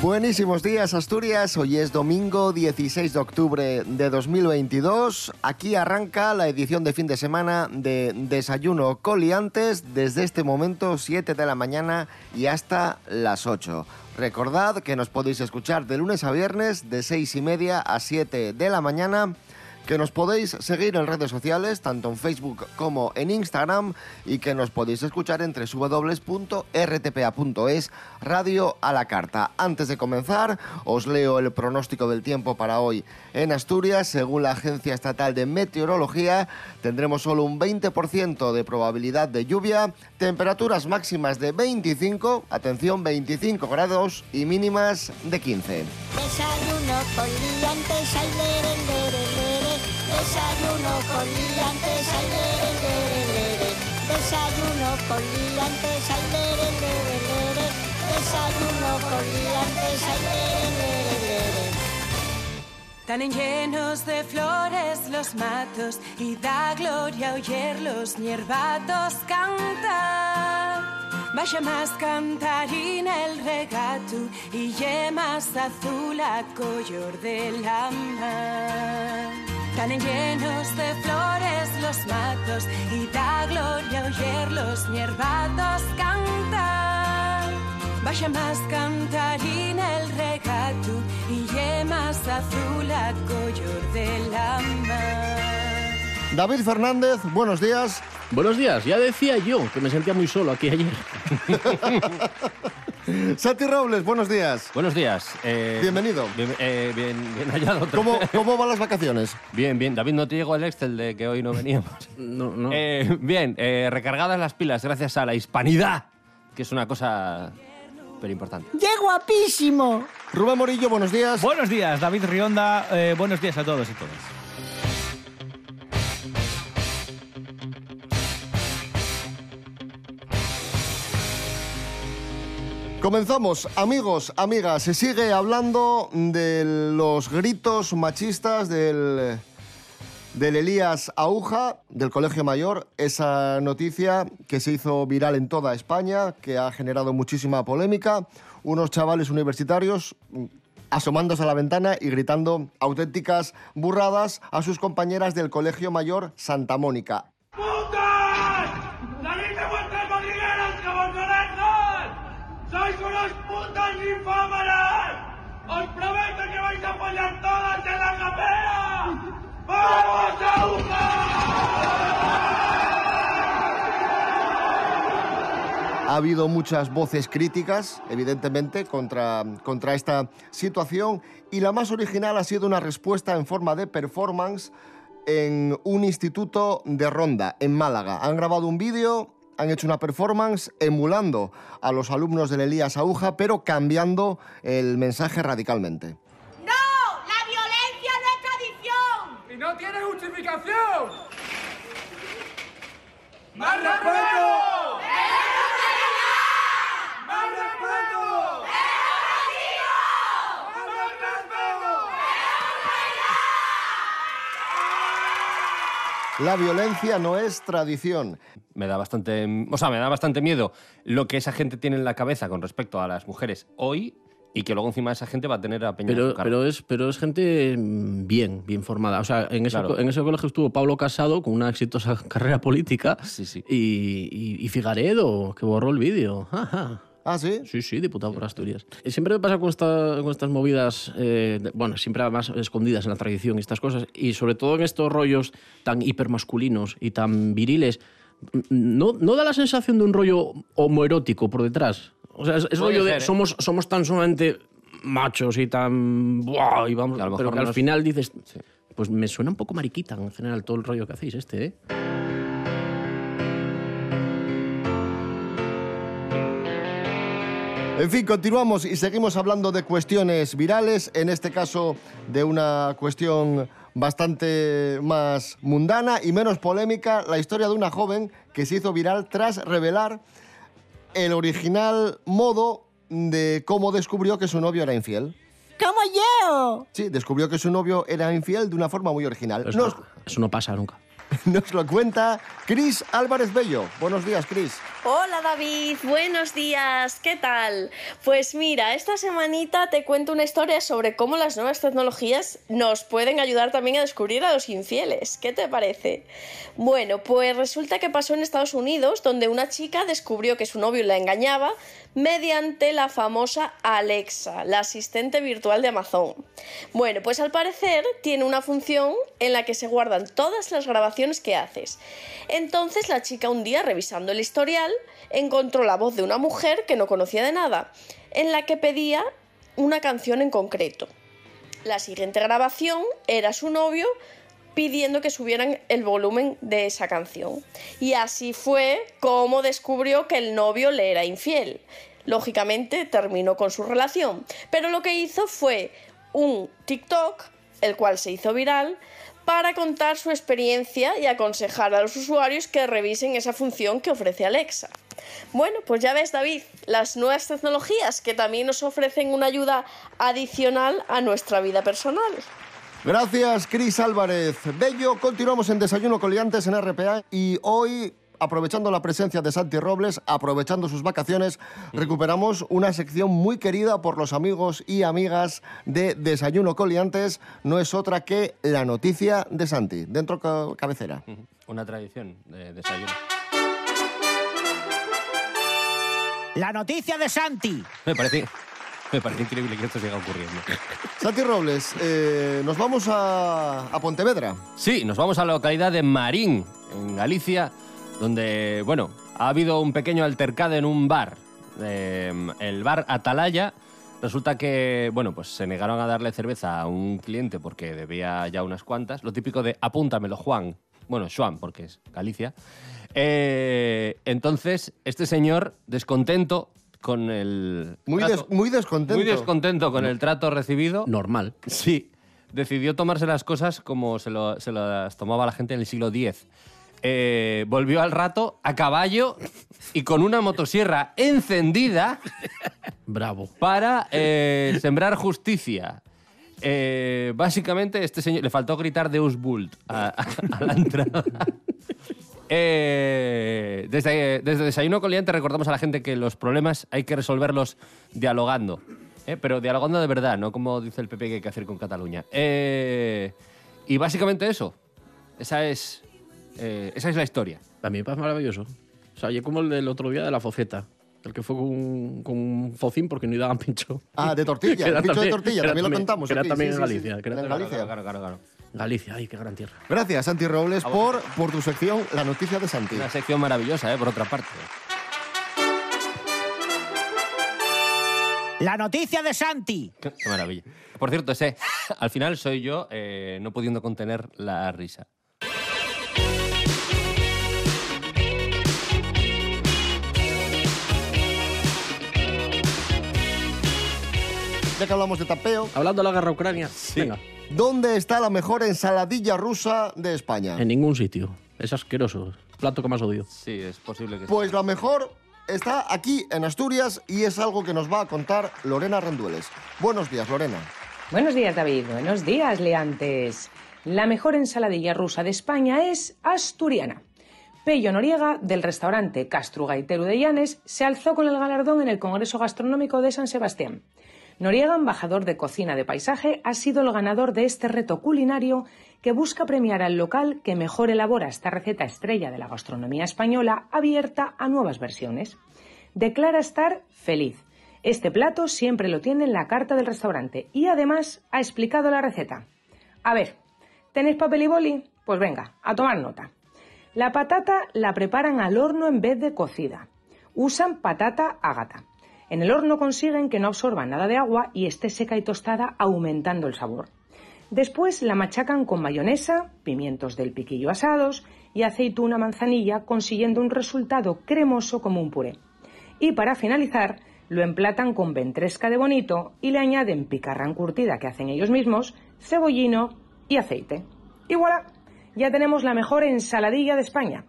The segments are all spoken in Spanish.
Buenísimos días Asturias, hoy es domingo 16 de octubre de 2022. Aquí arranca la edición de fin de semana de Desayuno Coliantes desde este momento 7 de la mañana y hasta las 8. Recordad que nos podéis escuchar de lunes a viernes de 6 y media a 7 de la mañana que nos podéis seguir en redes sociales, tanto en Facebook como en Instagram, y que nos podéis escuchar en www.rtpa.es, Radio a la Carta. Antes de comenzar, os leo el pronóstico del tiempo para hoy. En Asturias, según la Agencia Estatal de Meteorología, tendremos solo un 20% de probabilidad de lluvia, temperaturas máximas de 25, atención, 25 grados y mínimas de 15. Desayuno con liantes, ay, lere, lere, lere. Desayuno con liantes, ay, lere, lere, lere. Desayuno con liantes, ay, lere, lere, lere. Desayuno con liantes, ay, lere. Tan llenos de flores los matos y da gloria oír los niervatos cantar. Vaya más cantarina el regato y yemas azul a color de la mar. Tan llenos de flores los matos y da gloria oír los niervatos cantar. Vaya más cantarina el regato y yemas azul a color de la mar. David Fernández, buenos días. Buenos días, ya decía yo que me sentía muy solo aquí ayer. Santi Robles, buenos días. Buenos días. eh, Bienvenido. Bien, eh, bien, bien hallado. otra ¿Cómo, vez. ¿Cómo van las vacaciones? Bien, bien. David, no te llegó el Excel de que hoy no veníamos. No, no. Eh, bien, eh, recargadas las pilas gracias a la hispanidad, que es una cosa pero importante. ¡Qué guapísimo! Rubén Morillo, buenos días. Buenos días, David Rionda. eh, buenos días a todos y todas. Comenzamos, amigos, amigas. Se sigue hablando de los gritos machistas del, del Elías Aúja, del Colegio Mayor. Esa noticia que se hizo viral en toda España, que ha generado muchísima polémica. Unos chavales universitarios mm, asomándose a la ventana y gritando auténticas burradas a sus compañeras del Colegio Mayor Santa Mónica. ¡Putas! ¡Salid de vuestras madrigueras, cabronazos! ¡Sois unos putos ninfómanos! ¡Os prometo que vais a apoyar todas en la capera! ¡Vamos, aguja! Ha habido muchas voces críticas, evidentemente, contra, contra esta situación y la más original ha sido una respuesta en forma de performance en un instituto de Ronda, en Málaga. Han grabado un vídeo, han hecho una performance emulando a los alumnos del Elías Aúja, pero cambiando el mensaje radicalmente. ¡No! ¡La violencia no es tradición! ¡Y no tiene justificación! ¡Más respeto! ¡Más La violencia no es tradición. Me da bastante, o sea, me da bastante miedo lo que esa gente tiene en la cabeza con respecto a las mujeres hoy y que luego encima esa gente va a tener a Peña Pero, pero, es, pero es gente mm, bien, bien formada. O sea, en ese, Claro. en ese colegio estuvo Pablo Casado con una exitosa carrera política. Sí, sí. Y, y- y Figaredo, que borró el vídeo. Ajá. ¿Ah, sí? Sí, sí, diputado por Asturias. Y siempre me pasa con, esta- con estas movidas, eh, de- bueno, siempre además escondidas en la tradición y estas cosas, y sobre todo en estos rollos tan hipermasculinos y tan viriles, ¿no, no da la sensación de un rollo homoerótico por detrás? O sea, es, es rollo de ser, ¿eh? somos, somos tan sumamente machos y tan... ¡buah! y vamos, pero que al final dices... Sí. Pues me suena un poco mariquita en general todo el rollo que hacéis este, ¿eh? En fin, continuamos y seguimos hablando de cuestiones virales, en este caso de una cuestión bastante más mundana y menos polémica, la historia de una joven que se hizo viral tras revelar el original modo de cómo descubrió que su novio era infiel. ¡Como yo! Sí, descubrió que su novio era infiel de una forma muy original. Eso, Nos, eso no pasa nunca. nos lo cuenta Cris Álvarez Bello. Buenos días, Cris. Hola David, buenos días, ¿qué tal? Pues mira, esta semanita te cuento una historia sobre cómo las nuevas tecnologías nos pueden ayudar también a descubrir a los infieles. ¿Qué te parece? Bueno, pues resulta que pasó en Estados Unidos, donde una chica descubrió que su novio la engañaba mediante la famosa Alexa, la asistente virtual de Amazon. Bueno, pues al parecer tiene una función en la que se guardan todas las grabaciones que haces. Entonces la chica un día revisando el historial encontró la voz de una mujer que no conocía de nada, en la que pedía una canción en concreto. La siguiente grabación era su novio pidiendo que subieran el volumen de esa canción. Y así fue como descubrió que el novio le era infiel. Lógicamente terminó con su relación, pero lo que hizo fue un TikTok, el cual se hizo viral, para contar su experiencia y aconsejar a los usuarios que revisen esa función que ofrece Alexa. Bueno, pues ya ves David, las nuevas tecnologías que también nos ofrecen una ayuda adicional a nuestra vida personal. Gracias, Cris Álvarez Bello. Continuamos en Desayuno Coliantes en RPA y hoy, aprovechando la presencia de Santi Robles, aprovechando sus vacaciones, recuperamos una sección muy querida por los amigos y amigas de Desayuno Coliantes. No es otra que la noticia de Santi, dentro ca- cabecera. Una tradición de desayuno. La noticia de Santi. Me parece, me parece increíble que esto siga ocurriendo. Santi Robles, eh, nos vamos a, a Pontevedra. Sí, nos vamos a la localidad de Marín, en Galicia, donde, bueno, ha habido un pequeño altercado en un bar. Eh, el bar Atalaya. Resulta que, bueno, pues se negaron a darle cerveza a un cliente porque debía ya unas cuantas. Lo típico de apúntamelo, Juan. Bueno, Juan, porque es Galicia. Eh, entonces, este señor, descontento con el. Muy, trato- des- muy descontento. muy descontento con el trato recibido. Normal. Sí, decidió tomarse las cosas como se, lo- se las tomaba la gente en el siglo X. Eh, volvió al rato a caballo y con una motosierra encendida Bravo. para eh, sembrar justicia. Eh, básicamente, este señor le faltó gritar Deus Vult a, a- a la entrada. Eh, desde, desde Desayuno Coliante recordamos a la gente que los problemas hay que resolverlos dialogando. ¿eh? Pero dialogando de verdad, no como dice el PP que hay que hacer con Cataluña. Eh, y básicamente eso. Esa es, eh, esa es la historia. Me parece maravilloso. O sea, oye, como el del otro día de la foceta. El que fue con, un- con un focín porque no le daban pincho. Ah, de tortilla, el pincho de también- tortilla, también lo también- cantamos que era aquí, también sí, en sí, sí. Galicia. que era En también- Galicia. Claro, claro, claro. Galicia, ay, qué gran tierra. Gracias, Santi Robles, por, por tu sección La Noticia de Santi. Una sección maravillosa, ¿eh? por otra parte. La noticia de Santi. Qué maravilla. Por cierto, ese, al final soy yo eh, no pudiendo contener la risa. Ya que hablamos de tapeo, Hablando de la guerra Ucrania. Venga. ¿dónde está la mejor ensaladilla rusa de España? En ningún sitio. Es asqueroso. Plato que más odio. Sí, es posible que Pues la mejor está aquí en Asturias y es algo que nos va a contar Lorena Rendueles. Buenos días, Lorena. Buenos días, David. Buenos días, Leantes. La mejor ensaladilla rusa de España es asturiana. Pello Noriega, del restaurante Castro Gaiteru de Llanes, se alzó con el galardón en el Congreso Gastronómico de San Sebastián. Noriega, embajador de cocina de paisaje, ha sido el ganador de este reto culinario que busca premiar al local que mejor elabora esta receta estrella de la gastronomía española abierta a nuevas versiones. Declara estar feliz. Este plato siempre lo tiene en la carta del restaurante y además ha explicado la receta. A ver, ¿tenéis papel y boli? Pues venga, a tomar nota. La patata la preparan al horno en vez de cocida. Usan patata ágata. En el horno consiguen que no absorba nada de agua y esté seca y tostada, aumentando el sabor. Después la machacan con mayonesa, pimientos del piquillo asados y aceituna manzanilla, consiguiendo un resultado cremoso como un puré. Y para finalizar, lo emplatan con ventresca de bonito y le añaden picarrán curtida que hacen ellos mismos, cebollino y aceite. Y voilà, ya tenemos la mejor ensaladilla de España.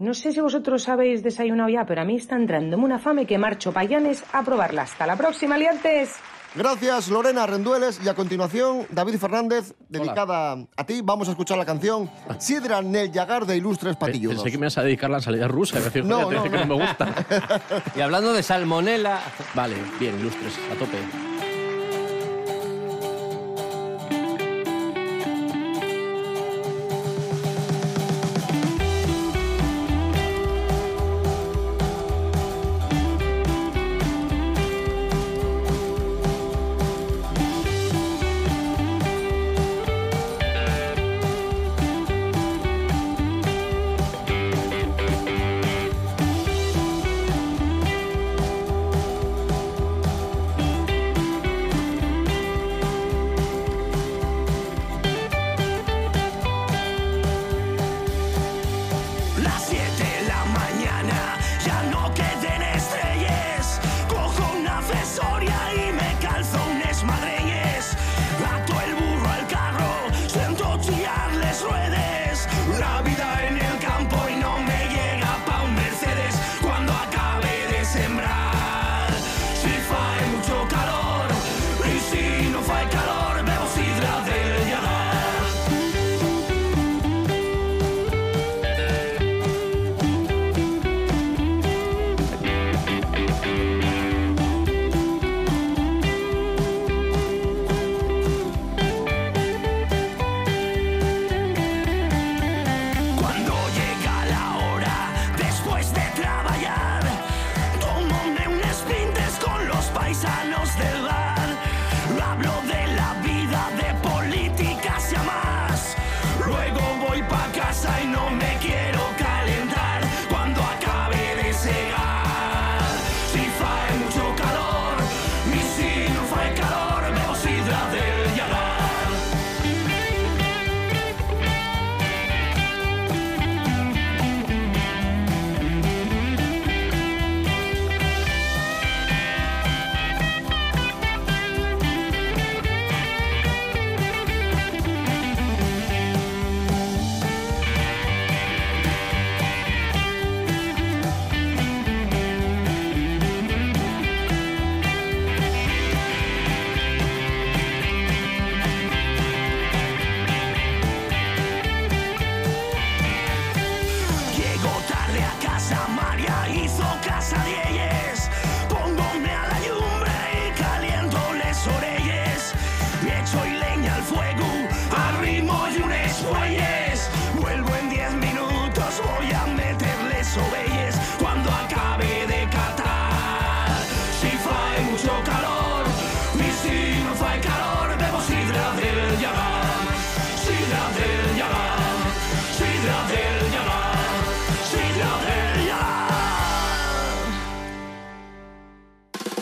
No sé si vosotros habéis desayunado ya, pero a mí está entrándome una fame que marcho payanes a probarla. Hasta la próxima, liantes. Gracias, Lorena Rendueles. Y a continuación, David Fernández, dedicada a ti. Vamos a escuchar la canción Sidra nel Yagar de Ilustres Patilludos. Pensé que me ibas a dedicar la salida rusa. No, no, que no. me gusta. Y hablando de salmonela, Vale, bien, ilustres, a tope.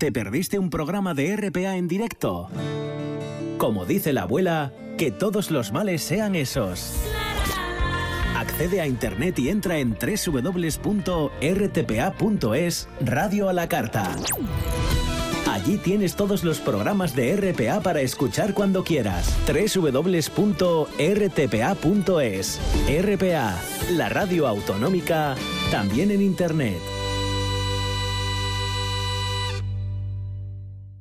¿Te perdiste un programa de RPA en directo? Como dice la abuela, que todos los males sean esos. Accede a internet y entra en www.rtpa.es Radio a la Carta. Allí tienes todos los programas de RPA para escuchar cuando quieras. www.rtpa.es RPA, la radio autonómica, también en internet.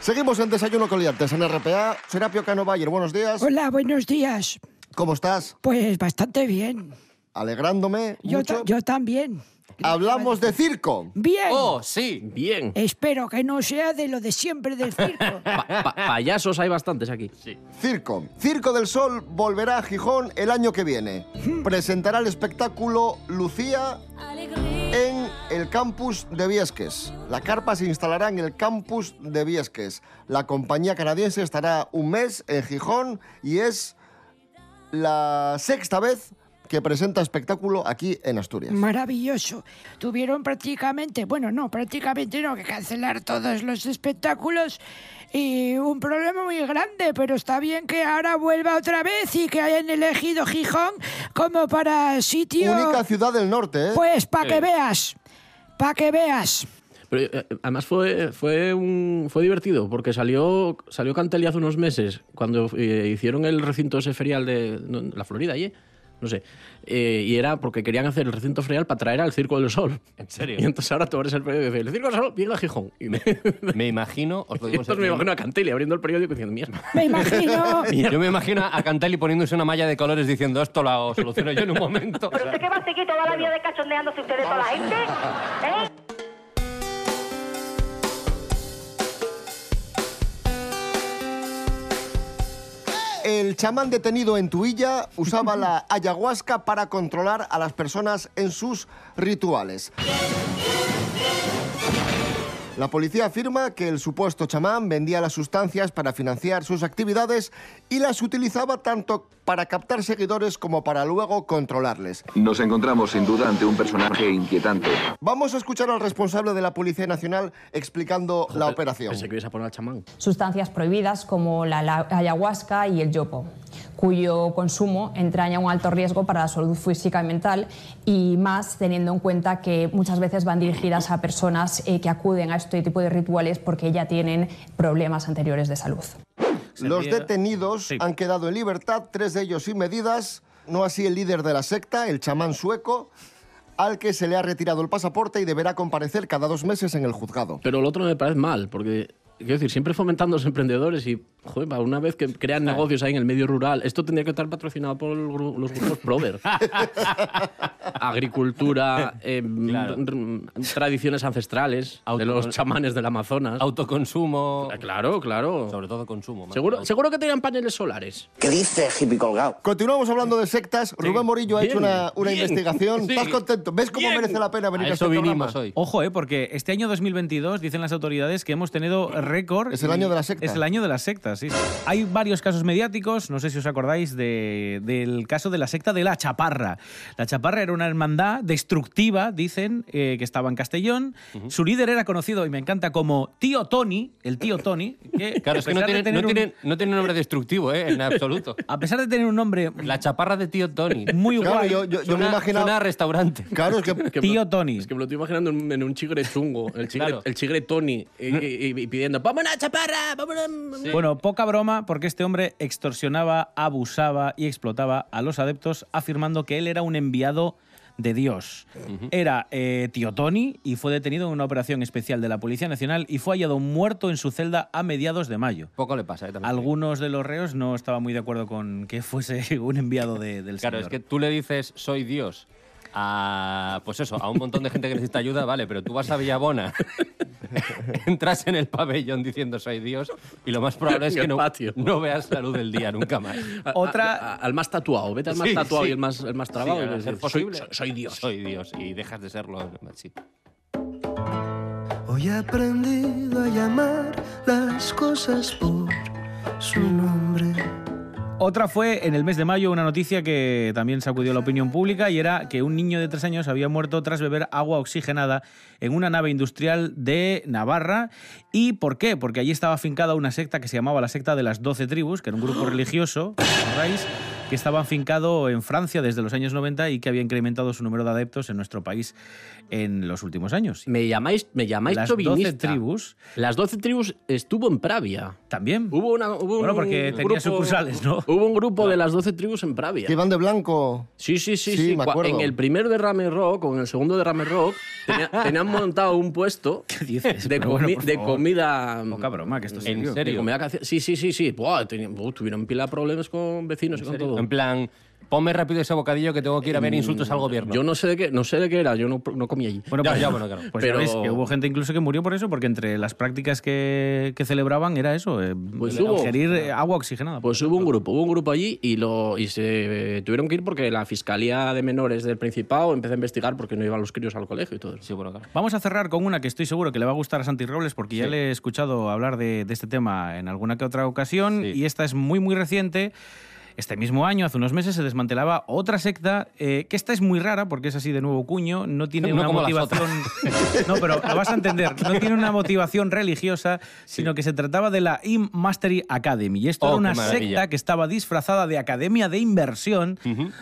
Seguimos en Desayuno con Liantes en RPA. Serapio Cano Bayer, buenos días. Hola, buenos días. ¿Cómo estás? Pues bastante bien. alegrándome Yo, mucho. ta- yo también. Hablamos de circo. Bien. Oh, sí. Bien. Espero que no sea de lo de siempre del circo. Pa- payasos hay bastantes aquí. Circo. Circo del Sol volverá a Gijón el año que viene. Presentará el espectáculo Lucía en el campus de Viesques. La carpa se instalará en el campus de Viesques. La compañía canadiense estará un mes en Gijón y es la sexta vez que presenta espectáculo aquí en Asturias. Maravilloso. Tuvieron prácticamente, bueno, no, prácticamente no, que cancelar todos los espectáculos y un problema muy grande, pero está bien que ahora vuelva otra vez y que hayan elegido Gijón como para sitio... Única ciudad del norte, ¿eh? Pues para que veas, para que veas. Pero eh, además fue, fue, un, fue divertido porque salió, salió Cantelli hace unos meses cuando eh, hicieron el recinto ese ferial de la Florida, allí, no sé. Eh, y era porque querían hacer el recinto ferial para traer al Circo del Sol. ¿En serio? Y entonces ahora tú abres el periódico y dices, el Circo del Sol viene a Gijón. Y, me, Me imagino, os lo y digo en entonces me imagino a Cantelli abriendo el periódico y diciendo, mierda. Me imagino... Yo me imagino a Cantelli poniéndose una malla de colores diciendo esto lo soluciono yo en un momento. ¿Pero usted qué va a seguir toda la vida de cachondeándose usted de toda la gente? ¿Eh? El chamán detenido en Tuilla usaba la ayahuasca para controlar a las personas en sus rituales. La policía afirma que el supuesto chamán vendía las sustancias para financiar sus actividades y las utilizaba tanto para captar seguidores como para luego controlarles. Nos encontramos sin duda ante un personaje inquietante. Vamos a escuchar al responsable de la Policía Nacional explicando la operación. Pensé que ibas a poner al chamán. sustancias prohibidas como la la- ayahuasca y el yopo, cuyo consumo entraña un alto riesgo para la salud física y mental y más teniendo en cuenta que muchas veces van dirigidas a personas eh, que acuden a este tipo de rituales porque ya tienen problemas anteriores de salud. Los detenidos han quedado en libertad, tres de ellos sin medidas, no así el líder de la secta, el chamán sueco, al que se le ha retirado el pasaporte y deberá comparecer cada dos meses en el juzgado. Pero lo otro me parece mal, porque, quiero decir, siempre fomentando a los emprendedores y, joder, una vez que crean negocios ahí en el medio rural, esto tendría que estar patrocinado por los grupos Proder. Agricultura, eh, tradiciones ancestrales de los chamanes del Amazonas. Autoconsumo. Claro, claro. Sobre todo consumo. Seguro, que seguro que tenían paneles solares. ¿Qué dice, hippie colgado? Continuamos hablando de sectas. Rubén Morillo ha hecho una, una investigación. Sí. ¿Estás contento? ¿Ves cómo merece la pena venir a, este programa? Ojo, eh, porque este año 2022 dicen las autoridades que hemos tenido récord. Es el año de la secta. Es el año de las sectas, sí. Hay varios casos mediáticos, no sé si os acordáis de- del caso de la secta de la Chaparra. La Chaparra era una hermandad destructiva, dicen, eh, que estaba en Castellón. Su líder era conocido, y me encanta, como Tío Tony, el Tío Tony. Que Claro, es que no a pesar de tiene, tener no, un- tiene, no tiene un nombre destructivo, ¿eh? En absoluto. A pesar de tener un nombre... La chaparra de tío Tony. Muy Claro, guay. yo, yo- yo me Suena- imaginaba... suena a restaurante. Claro, es que... Tío Tony. Es que me lo estoy imaginando en, en un chigre chungo, el chigre, Claro. el chigre Tony, y, y- y pidiendo, ¡vámonos, chaparra! ¡Vámonos! Bueno, poca broma, porque este hombre extorsionaba, abusaba y explotaba a los adeptos, afirmando que él era un enviado de Dios. Era eh, tío Tony y fue detenido en una operación especial de la Policía Nacional y fue hallado muerto en su celda a mediados de mayo. Poco le pasa, ¿eh? También. Algunos de los reos no estaban muy de acuerdo con que fuese un enviado de- del Claro, Señor. es que tú le dices soy Dios a pues eso, a un montón de gente que necesita ayuda, vale, pero tú vas a Villabona, entras en el pabellón diciendo soy Dios y lo más probable es que no, veas la luz del día nunca más. Otra- a- a- al más tatuado, vete al más Sí, tatuado sí. y el más, el más trabado. Sí, y decir, posible. soy, soy Dios. Soy Dios y dejas de serlo. Sí. Hoy he aprendido a llamar las cosas por su nombre. Otra fue en el mes de mayo una noticia que también sacudió la opinión pública y era que un niño de tres años había muerto tras beber agua oxigenada en una nave industrial de Navarra. ¿Y por qué? Porque allí estaba afincada una secta que se llamaba la secta de las Doce Tribus, que era un grupo religioso, que estaba afincado en Francia desde los años 90 y que había incrementado su número de adeptos en nuestro país en los últimos años. Me llamáis, me llamáis Las chauvinista. 12 tribus. Las 12 tribus estuvo en Pravia. También. Hubo, una, hubo Bueno, un porque tenía grupo- sucursales, ¿no? Hubo un grupo de las 12 tribus en Pravia. Que iban de blanco. Sí, sí, sí. Sí, sí. me acuerdo. En el primer derrame rock o en el segundo derrame rock tenía- tenían montado un puesto dices? de, bueno, comi- por de comida. Poca broma, que esto es ¿En serio. serio? de comida que hacía- Sí, sí, sí, sí. Buah, tenían- buh, tuvieron pila de problemas con vecinos y con todo. En plan, ponme rápido ese bocadillo que tengo que ir a ver insultos al gobierno. Yo no sé de qué, no sé de qué era, yo no, no comí allí. Bueno, Ya, pues, ya, bueno, claro. Pues Pero- ya ves que hubo gente incluso que murió por eso, porque entre las prácticas que, que celebraban era eso, eh, Pues el hubo- ingerir eh, agua oxigenada. Pues hubo un grupo, hubo un grupo allí y, lo, y se eh, tuvieron que ir porque la Fiscalía de Menores del Principado empezó a investigar porque no iban los críos al colegio y todo. Sí, bueno, claro. Vamos a cerrar con una que estoy seguro que le va a gustar a Santi Robles porque ya Sí. le he escuchado hablar de, de este tema en alguna que otra ocasión y esta es muy muy reciente. Este mismo año, hace unos meses, se desmantelaba otra secta, eh, que esta es muy rara porque es así de nuevo cuño, no tiene No una como motivación... No, pero lo vas a entender, no tiene una motivación religiosa, sino que se trataba de la IM Mastery Academy. Y esto Oh, era una secta que estaba disfrazada de academia de inversión,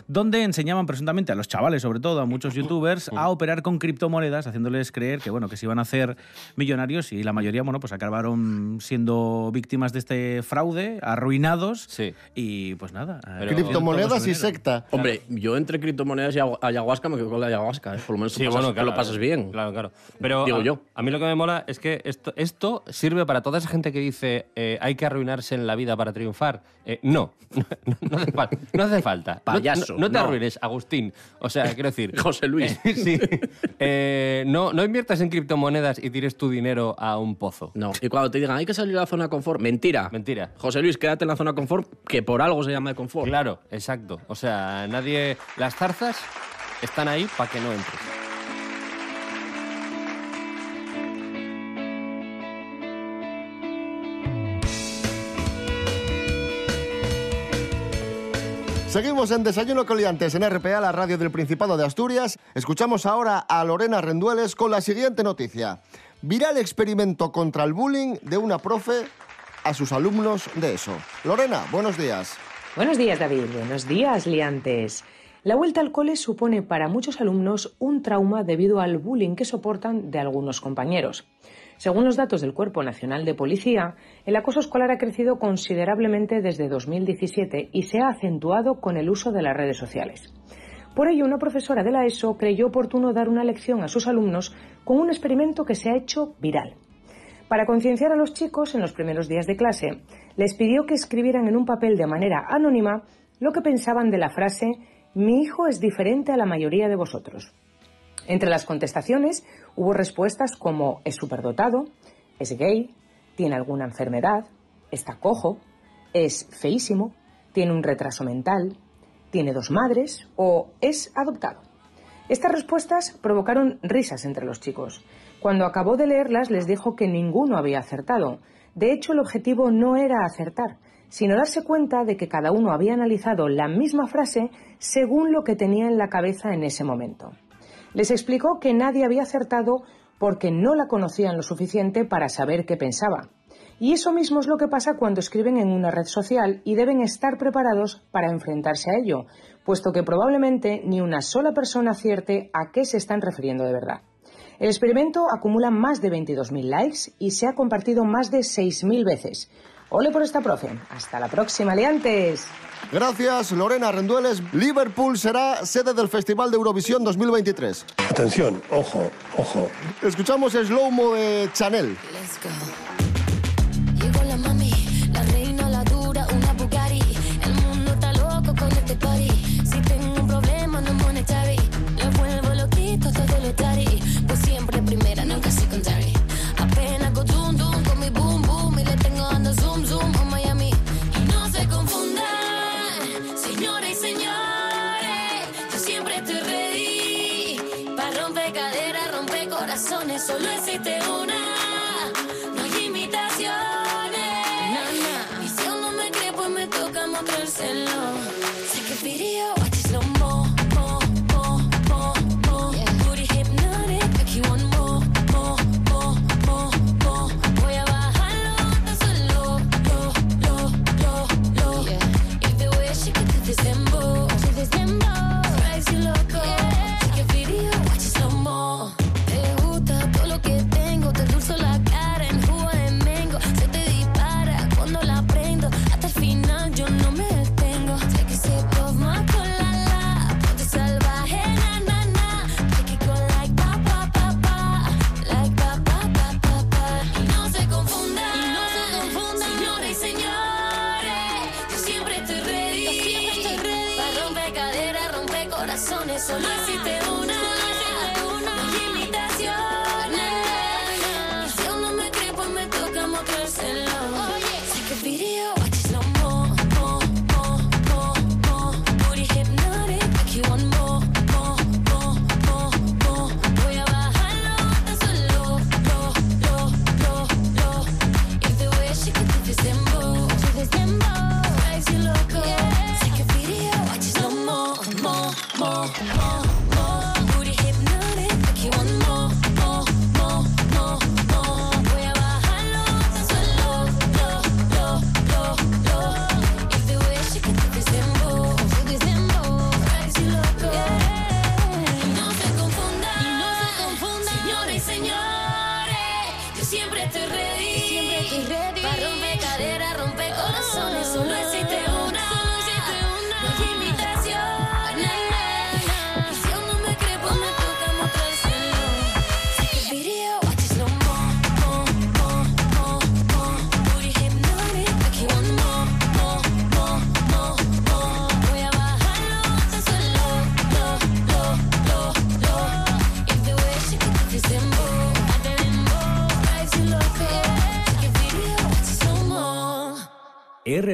donde enseñaban presuntamente a los chavales, sobre todo a muchos youtubers, a operar con criptomonedas, haciéndoles creer que, bueno, que se iban a hacer millonarios y la mayoría, bueno, pues acabaron siendo víctimas de este fraude, arruinados. Y pues nada. Eh, Criptomonedas y secta. Hombre, yo entre criptomonedas y ayahuasca me quedo con la ayahuasca, ¿eh? por lo menos Sí, pasas- bueno, claro. lo pasas bien. Claro, claro. Pero Digo a, yo. a mí lo que me mola es que esto, esto sirve para toda esa gente que dice eh, hay que arruinarse en la vida para triunfar. Eh, no, no, no hace falta. No, hace falta. Payaso, No, no te no. arruines, Agustín. O sea, quiero decir... José Luis. sí. Eh, no, no inviertas en criptomonedas y tires tu dinero a un pozo. No, y cuando te digan hay que salir de la zona de confort, mentira. Mentira. José Luis, quédate en la zona de confort, que por algo se llama confort. Claro, exacto. O sea, nadie... Las zarzas están ahí para que no entres. Seguimos en Desayuno Coliantes en RPA, la radio del Principado de Asturias. Escuchamos ahora a Lorena Rendueles con la siguiente noticia. Viral experimento contra el bullying de una profe a sus alumnos de eso. Lorena, buenos días. Buenos días, David. Buenos días, liantes. La vuelta al cole supone para muchos alumnos un trauma debido al bullying que soportan de algunos compañeros. Según los datos del Cuerpo Nacional de Policía, el acoso escolar ha crecido considerablemente desde 2017 y se ha acentuado con el uso de las redes sociales. Por ello, una profesora de la ESO creyó oportuno dar una lección a sus alumnos con un experimento que se ha hecho viral. Para concienciar a los chicos en los primeros días de clase, les pidió que escribieran en un papel de manera anónima lo que pensaban de la frase Mi hijo es diferente a la mayoría de vosotros. Entre las contestaciones hubo respuestas como es superdotado, es gay, tiene alguna enfermedad, está cojo, es feísimo, tiene un retraso mental, tiene dos madres o es adoptado. Estas respuestas provocaron risas entre los chicos. Cuando acabó de leerlas les dijo que ninguno había acertado. De hecho, el objetivo no era acertar, sino darse cuenta de que cada uno había analizado la misma frase según lo que tenía en la cabeza en ese momento. Les explicó que nadie había acertado porque no la conocían lo suficiente para saber qué pensaba. Y eso mismo es lo que pasa cuando escriben en una red social y deben estar preparados para enfrentarse a ello, puesto que probablemente ni una sola persona acierte a qué se están refiriendo de verdad. El experimento acumula más de 22.000 likes y se ha compartido más de 6.000 veces. Ole por esta profe. Hasta la próxima, liantes. Gracias, Lorena Rendueles. Liverpool será sede del Festival de Eurovisión 2023. Atención, ojo, ojo. Escuchamos Slow-Mo de Chanel. Llegó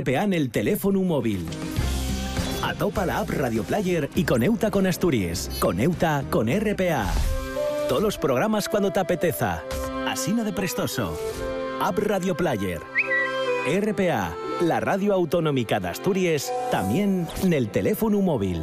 RPA en el teléfono móvil. Atopa la app Radio Player y coneuta con Asturias. Coneuta con RPA. Todos los programas cuando te apeteza. Asina de prestoso. App Radio Player. RPA, la radio autonómica de Asturias, también en el teléfono móvil.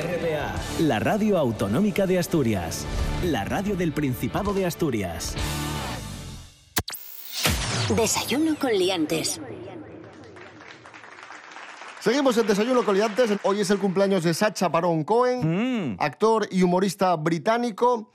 RPA. La radio autonómica de Asturias. La radio del Principado de Asturias. Desayuno con liantes. Seguimos en Desayuno Coliantes. Hoy es el cumpleaños de Sacha Baron Cohen, actor y humorista británico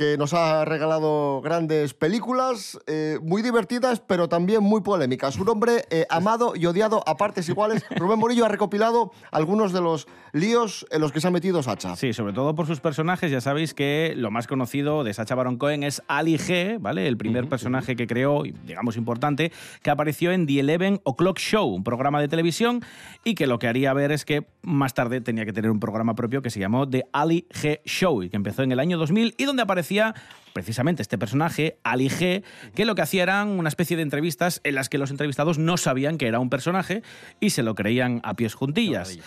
que nos ha regalado grandes películas, eh, muy divertidas, pero también muy polémicas. Un hombre eh, amado y odiado a partes iguales. Rubén Morillo ha recopilado algunos de los líos en los que se ha metido Sacha. Sí, sobre todo por sus personajes. Ya sabéis que lo más conocido de Sacha Baron Cohen es Ali G, ¿vale? El primer personaje que creó, digamos importante, que apareció en The Eleven O'Clock Show, un programa de televisión, y que lo que haría ver es que más tarde tenía que tener un programa propio que se llamó The Ali G Show, y que empezó en el año 2000, y donde aparecía precisamente este personaje, Ali G, que lo que hacía eran una especie de entrevistas en las que los entrevistados no sabían que era un personaje y se lo creían a pies juntillas.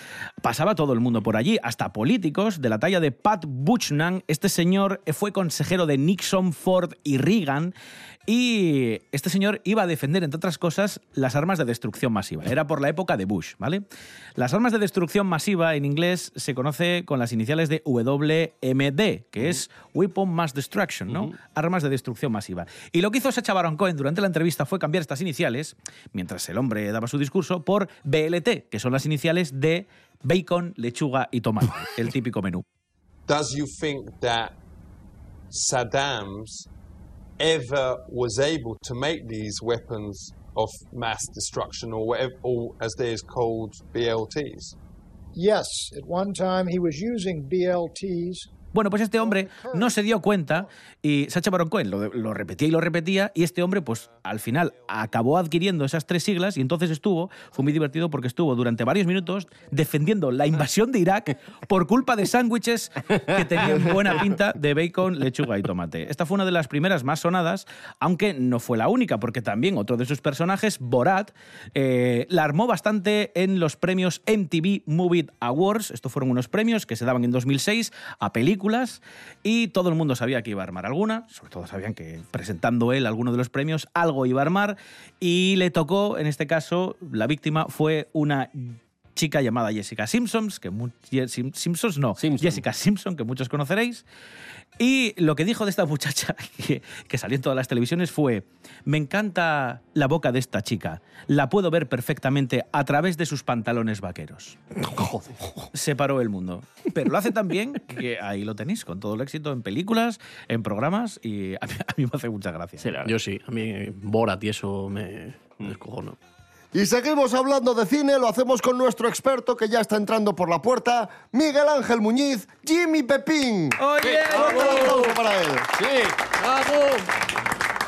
Pasaba todo el mundo por allí, hasta políticos de la talla de Pat Buchanan. Este señor fue consejero de Nixon, Ford y Reagan. Y este señor iba a defender, entre otras cosas, las armas de destrucción masiva. Era por la época de Bush, ¿vale? Las armas de destrucción masiva en inglés se conoce con las iniciales de WMD, que es Weapon Mass Destruction, ¿no? Armas de destrucción masiva. Y lo que hizo Sacha Baron Cohen durante la entrevista fue cambiar estas iniciales, mientras el hombre daba su discurso, por BLT, que son las iniciales de bacon, lechuga y tomate, el típico menú. Does you think that Saddam's ever was able to make these weapons of mass destruction, or whatever, or as they is called, BLTs? Yes, at one time he was using BLTs Bueno, pues este hombre no se dio cuenta y Sacha Baron Cohen lo, repetía y lo repetía y este hombre pues al final acabó adquiriendo esas tres siglas y entonces estuvo, fue muy divertido porque estuvo durante varios minutos defendiendo la invasión de Irak por culpa de sándwiches que tenían buena pinta de bacon, lechuga y tomate. Esta fue una de las primeras más sonadas, aunque no fue la única, porque también otro de sus personajes, Borat, eh, la armó bastante en los premios MTV Movie Awards. Estos fueron unos premios que se daban en 2006 a películas y todo el mundo sabía que iba a armar alguna, sobre todo sabían que presentando él alguno de los premios algo iba a armar y le tocó, en este caso, la víctima fue una chica llamada Jessica Simpsons, que Sim- Simpsons no, Jessica Simpson, que muchos conoceréis. Y lo que dijo de esta muchacha, que, que salió en todas las televisiones, fue, me encanta la boca de esta chica, la puedo ver perfectamente a través de sus pantalones vaqueros. Se paró el mundo. Pero lo hace tan bien que ahí lo tenéis, con todo el éxito en películas, en programas, y a mí, a mí me hace mucha gracia. Yo sí, a mí Borat y eso me, me descojono. Y seguimos hablando de cine, lo hacemos con nuestro experto que ya está entrando por la puerta, Miguel Ángel Muñiz, Jimmy Pepín. ¡Oye! Un aplauso para él. Sí.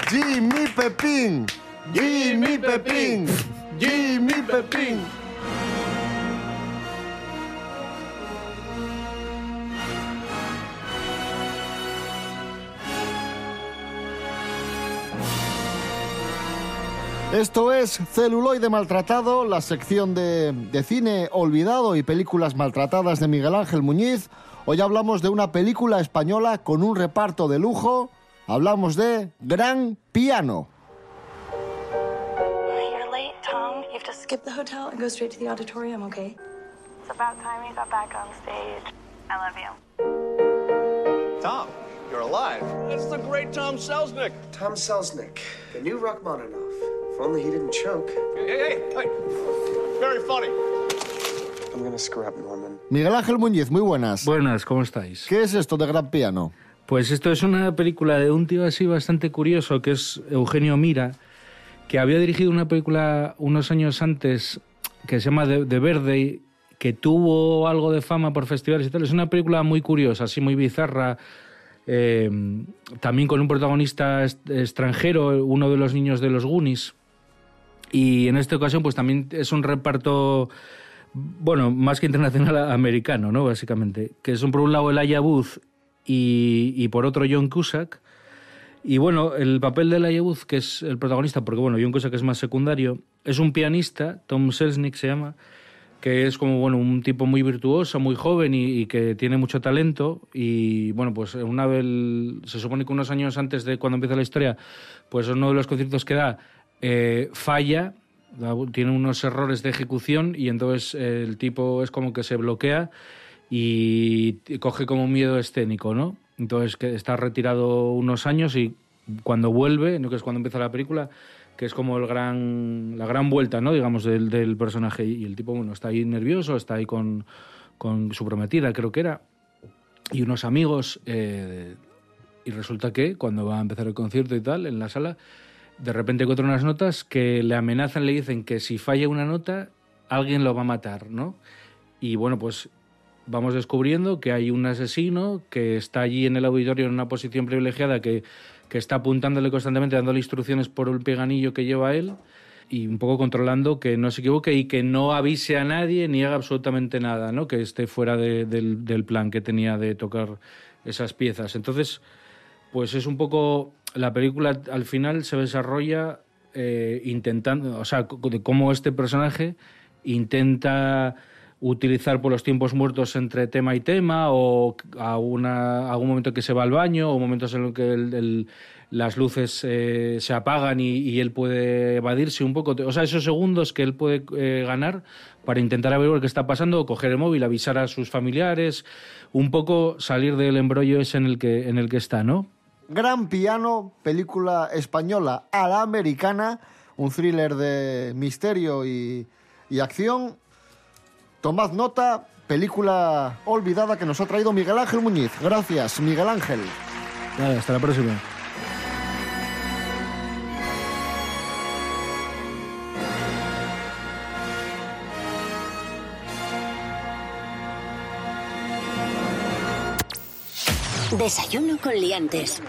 Jimmy Pepín. Jimmy Pepín. Jimmy Pepín. Esto es Celuloide Maltratado, la sección de, de cine olvidado y películas maltratadas de Miguel Ángel Muñiz. Hoy hablamos de una película española con un reparto de lujo. Hablamos de Gran Piano. You're late, Tom. You have to skip the hotel and go straight to the auditorium, okay? It's about time you got back on stage. I love you. Tom, you're alive. It's the great Tom Selznick. Tom Selznick, the new Rachmaninoff. If only he didn't choke. Hey, hey, hey. Very funny. I'm gonna screw up Norman. Miguel Ángel Muñiz, muy buenas. Buenas, ¿cómo estáis? ¿Qué es esto de Gran Piano? Pues esto es una película de un tío así bastante curioso, que es Eugenio Mira, que había dirigido una película unos años antes que se llama The, The Verde, que tuvo algo de fama por festivales y tal. Es una película muy curiosa, así muy bizarra, eh, también con un protagonista extranjero, uno de los niños de los Goonies. Y en esta ocasión, pues también es un reparto, bueno, más que internacional americano, ¿no? Básicamente. Que son por un lado Elijah Booth y, y por otro John Cusack. Y bueno, el papel de Elijah Booth, que es el protagonista, porque bueno, John Cusack es más secundario, es un pianista, Tom Selznick se llama, que es como bueno un tipo muy virtuoso, muy joven y, y que tiene mucho talento. Y bueno, pues una vez, se supone que unos años antes de cuando empieza la historia, pues uno de los conciertos que da eh, falla, tiene unos errores de ejecución y entonces eh, el tipo es como que se bloquea y coge como un miedo escénico, ¿no? Entonces que está retirado unos años y cuando vuelve, ¿no? que es cuando empieza la película, que es como el gran, la gran vuelta, ¿no? digamos, del, del personaje. Y el tipo, bueno, está ahí nervioso, está ahí con, con su prometida, creo que era, y unos amigos. eh, y resulta que cuando va a empezar el concierto y tal, en la sala, de repente encuentra unas notas que le amenazan, le dicen que si falla una nota, alguien lo va a matar, ¿no? Y bueno, pues vamos descubriendo que hay un asesino que está allí en el auditorio en una posición privilegiada que, que está apuntándole constantemente, dándole instrucciones por el peganillo que lleva él y un poco controlando que no se equivoque y que no avise a nadie ni haga absolutamente nada, ¿no? Que esté fuera de- del, del plan que tenía de tocar esas piezas. Entonces, pues es un poco la película al final se desarrolla eh, intentando, o sea, de cómo este personaje intenta utilizar por los tiempos muertos entre tema y tema o a una, algún momento que se va al baño o momentos en los que las luces eh, se apagan y, él puede evadirse un poco. O sea, esos segundos que él puede eh, ganar para intentar averiguar qué está pasando, coger el móvil, avisar a sus familiares, un poco salir del embrollo ese en el que, en el que está, ¿no? Gran Piano, película española a la americana, un thriller de misterio y, acción. Tomad nota, película olvidada que nos ha traído Miguel Ángel Muñiz. Gracias, Miguel Ángel. Hasta la próxima. Desayuno con liantes.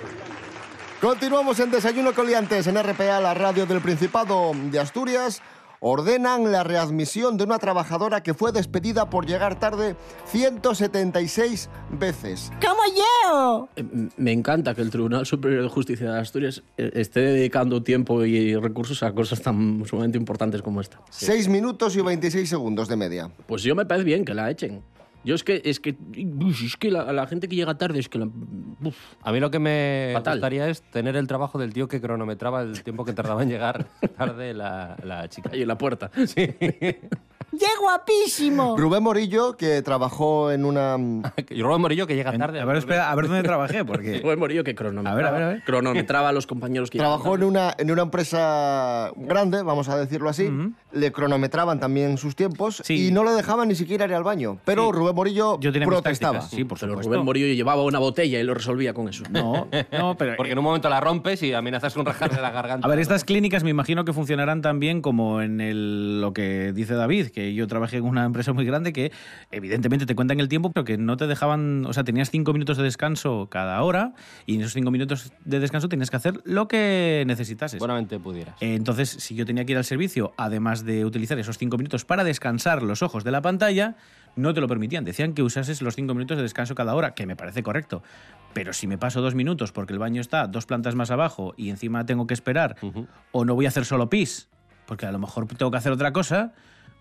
Continuamos en Desayuno Coliantes en RPA, la radio del Principado de Asturias. Ordenan la readmisión de una trabajadora que fue despedida por llegar tarde 176 veces. ¡Como yo! Eh, Me encanta que el Tribunal Superior de Justicia de Asturias eh, esté dedicando tiempo y recursos a cosas tan sumamente importantes como esta. 6 minutos y 26 segundos de media. Pues yo me parece bien que la echen. Yo es que es que es que la, la gente que llega tarde es que la, uf. A mí lo que me Fatal. gustaría es tener el trabajo del tío que cronometraba el tiempo que tardaba en llegar tarde la, la chica. Ahí en la puerta. Sí. ¡Qué guapísimo! Rubén Morillo, que trabajó en una... Y Rubén Morillo que llega tarde. A ver, espera, a ver dónde trabajé, porque... Rubén Morillo que cronometraba, A ver, a ver, a ver. cronometraba a los compañeros que Trabajó en una, en una empresa grande, vamos a decirlo así. Le cronometraban también sus tiempos y no le dejaban ni siquiera ir al baño. Pero Rubén Morillo Yo tenía mis protestaba. sí, por Pero supuesto. Rubén Morillo llevaba una botella y lo resolvía con eso. No, no, pero... Porque en un momento la rompes y amenazas con rajarle la garganta. A ver, estas clínicas me imagino que funcionarán también como en el, lo que dice David, que yo trabajé en una empresa muy grande que evidentemente te cuentan el tiempo, pero que no te dejaban, o sea, tenías cinco minutos de descanso cada hora y en esos cinco minutos de descanso tenías que hacer lo que necesitases. Buenamente pudieras. Eh, Entonces, si yo tenía que ir al servicio, además de utilizar esos cinco minutos para descansar los ojos de la pantalla, no te lo permitían. Decían que usases los cinco minutos de descanso cada hora, que me parece correcto. Pero si me paso dos minutos porque el baño está dos plantas más abajo y encima tengo que esperar, o no voy a hacer solo pis, porque a lo mejor tengo que hacer otra cosa,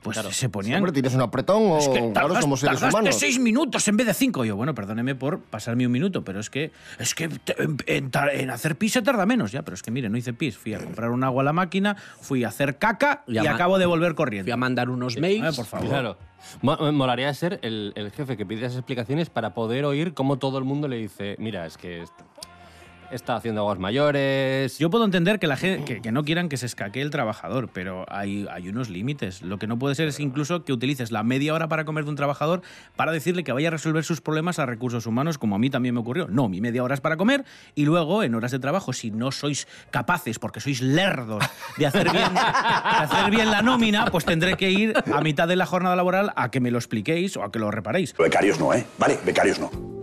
pues se ponían. Hombre, tienes un apretón o Es que claro, tardas- somos seres humanos. seis minutos en vez de cinco. Y yo, bueno, perdóneme por pasarme un minuto, pero es que es que en, en tar- en hacer pis se tarda menos. Ya, pero es que mire, no hice pis. Fui a comprar un agua a la máquina, fui a hacer caca y, acabo de volver corriendo. Fui a mandar unos mails. Eh, por favor. Claro. Me Molaría ser el, el jefe que pide esas explicaciones para poder oír cómo todo el mundo le dice, mira, es que está haciendo aguas mayores. Yo puedo entender que, la gen- que, que no quieran que se escaquee el trabajador, pero hay, hay unos límites. Lo que no puede ser es incluso que utilices la media hora para comer de un trabajador para decirle que vaya a resolver sus problemas a recursos humanos, como a mí también me ocurrió. No, mi media hora es para comer y luego, en horas de trabajo, si no sois capaces, porque sois lerdos, de hacer bien, de hacer bien la nómina, pues tendré que ir a mitad de la jornada laboral a que me lo expliquéis o a que lo reparéis. Becarios no, ¿eh? Vale, becarios no.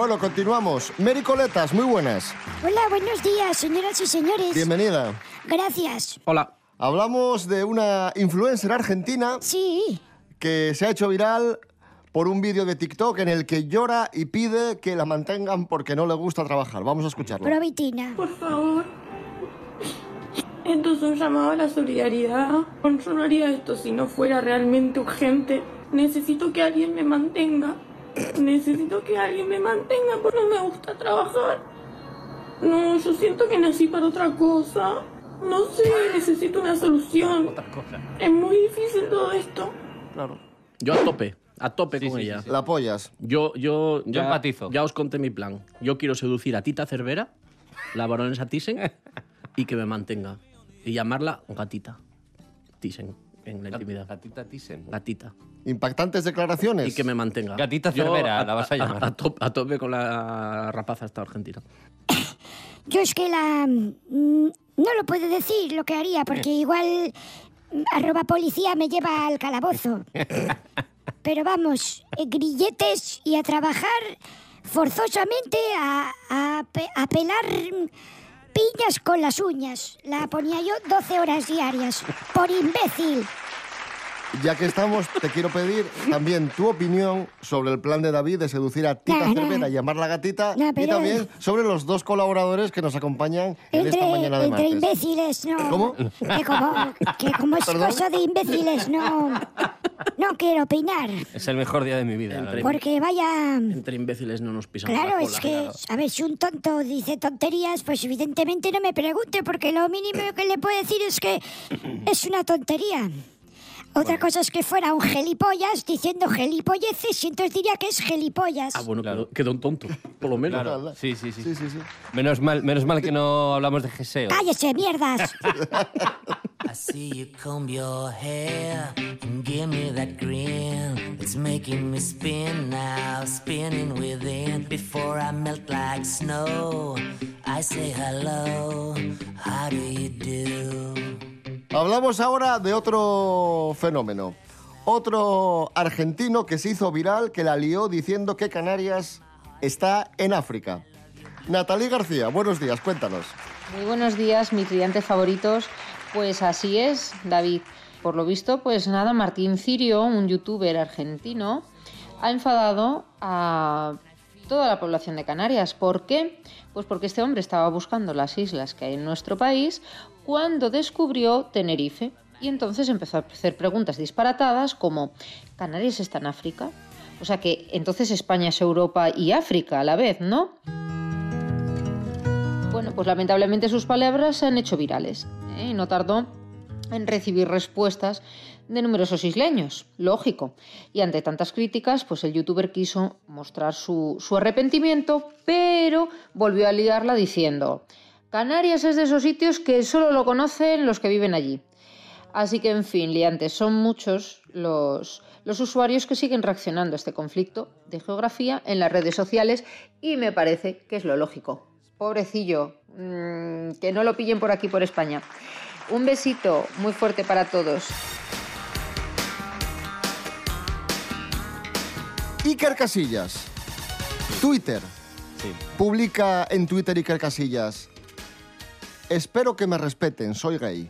Bueno, continuamos. Mary Coletas, muy buenas. Hola, buenos días, señoras y señores. Bienvenida. Gracias. Hola. Hablamos de una influencer argentina Sí. que se ha hecho viral por un vídeo de TikTok en el que llora y pide que la mantengan porque no le gusta trabajar. Vamos a escucharlo. Provitina. Por favor. Esto es un llamado a la solidaridad. Yo no haría esto si no fuera realmente urgente. Necesito que alguien me mantenga. Necesito que alguien me mantenga porque no me gusta trabajar. No, yo siento que nací para otra cosa. No sé, necesito una solución. Es muy difícil todo esto. Claro. Yo a tope, a tope con ella. La apoyas. Yo, yo, Yo ya, empatizo. Ya os conté mi plan. Yo quiero seducir a Tita Cervera, la baronesa Thyssen, y que me mantenga. Y llamarla gatita. Thyssen, en la intimidad. Gatita Thyssen. Gatita. Impactantes declaraciones. Y que me mantenga. Gatita Yo Cervera, la vas a llamar. A, to- a tope con la rapaza esta argentina. Yo es que la... mm, No lo puedo decir lo que haría, porque igual mm, arroba policía me lleva al calabozo. Pero vamos, eh, grilletes y a trabajar forzosamente a, a pe- a pelar piñas con las uñas. La ponía yo 12 horas diarias. Por imbécil. Ya que estamos, te quiero pedir también tu opinión sobre el plan de David de seducir a Tita No, no. Cervera y llamarla gatita. No, Y pero- también sobre los dos colaboradores que nos acompañan en Entre, esta mañana de entre martes. imbéciles, no. ¿Cómo? Que como, que como es ¿Perdón? cosa de imbéciles, no, no quiero opinar. Es el mejor día de mi vida. verdad. Porque vaya... Entre imbéciles no nos pisamos Claro, la es cola. que, a ver, si un tonto dice tonterías, pues evidentemente no me pregunte, porque lo mínimo que le puedo decir es que es una tontería. Otra cosa es que fuera un gelipollas diciendo gelipolleces y entonces diría que es gelipollas. Ah, bueno, quedó, quedó un tonto, por lo menos. Claro, sí, sí, sí. Menos, mal, menos mal que no hablamos de geseo. ¡Cállese, mierdas! I see you comb your hair and give me that grin. It's making me spin now, spinning within. Before I melt like snow, I say hello. How do you do? Hablamos ahora de otro fenómeno. Otro argentino que se hizo viral, que la lió diciendo que Canarias está en África. Natalie García, buenos días, cuéntanos. Muy buenos días, mis clientes favoritos. Pues así es, David. Por lo visto, pues nada, Martín Cirio, un youtuber argentino, ha enfadado a toda la población de Canarias. ¿Por qué? Pues porque este hombre estaba buscando las islas que hay en nuestro país cuando descubrió Tenerife. Y entonces empezó a hacer preguntas disparatadas como, ¿Canarias está en África? O sea que entonces España es Europa y África a la vez, ¿no? Bueno, pues lamentablemente sus palabras se han hecho virales ¿eh? y no tardó en recibir respuestas de numerosos isleños, lógico. Y ante tantas críticas, pues el youtuber quiso mostrar su, arrepentimiento, pero volvió a liarla diciendo, Canarias es de esos sitios que solo lo conocen los que viven allí. Así que, en fin, liantes, son muchos los, los usuarios que siguen reaccionando a este conflicto de geografía en las redes sociales y me parece que es lo lógico. Pobrecillo, mmm, que no lo pillen por aquí, por España. Un besito muy fuerte para todos. Iker Casillas, Twitter. Publica en Twitter Iker Casillas. Espero que me respeten, soy gay.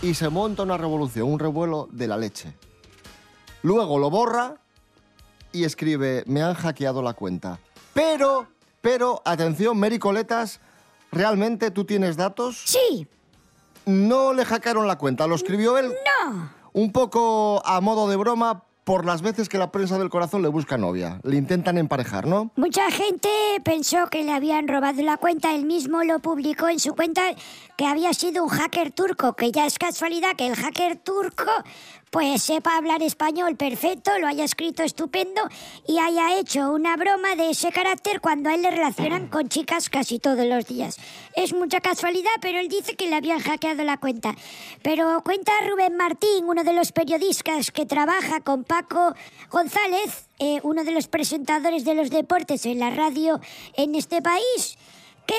Y se monta una revolución, un revuelo de la leche. Luego lo borra y escribe, me han hackeado la cuenta. Pero, pero, atención, Mary Coletas, ¿realmente tú tienes datos? Sí. No le hackearon la cuenta, lo escribió él. No. Un poco a modo de broma por las veces que la prensa del corazón le busca novia. Le intentan emparejar, ¿no? Mucha gente pensó que le habían robado la cuenta. Él mismo lo publicó en su cuenta que había sido un hacker turco, que ya es casualidad que el hacker turco pues sepa hablar español perfecto, lo haya escrito estupendo y haya hecho una broma de ese carácter cuando a él le relacionan con chicas casi todos los días. Es mucha casualidad, pero él dice que le habían hackeado la cuenta. Pero cuenta Rubén Martín, uno de los periodistas que trabaja con Paco González, eh, uno de los presentadores de los deportes en la radio en este país, que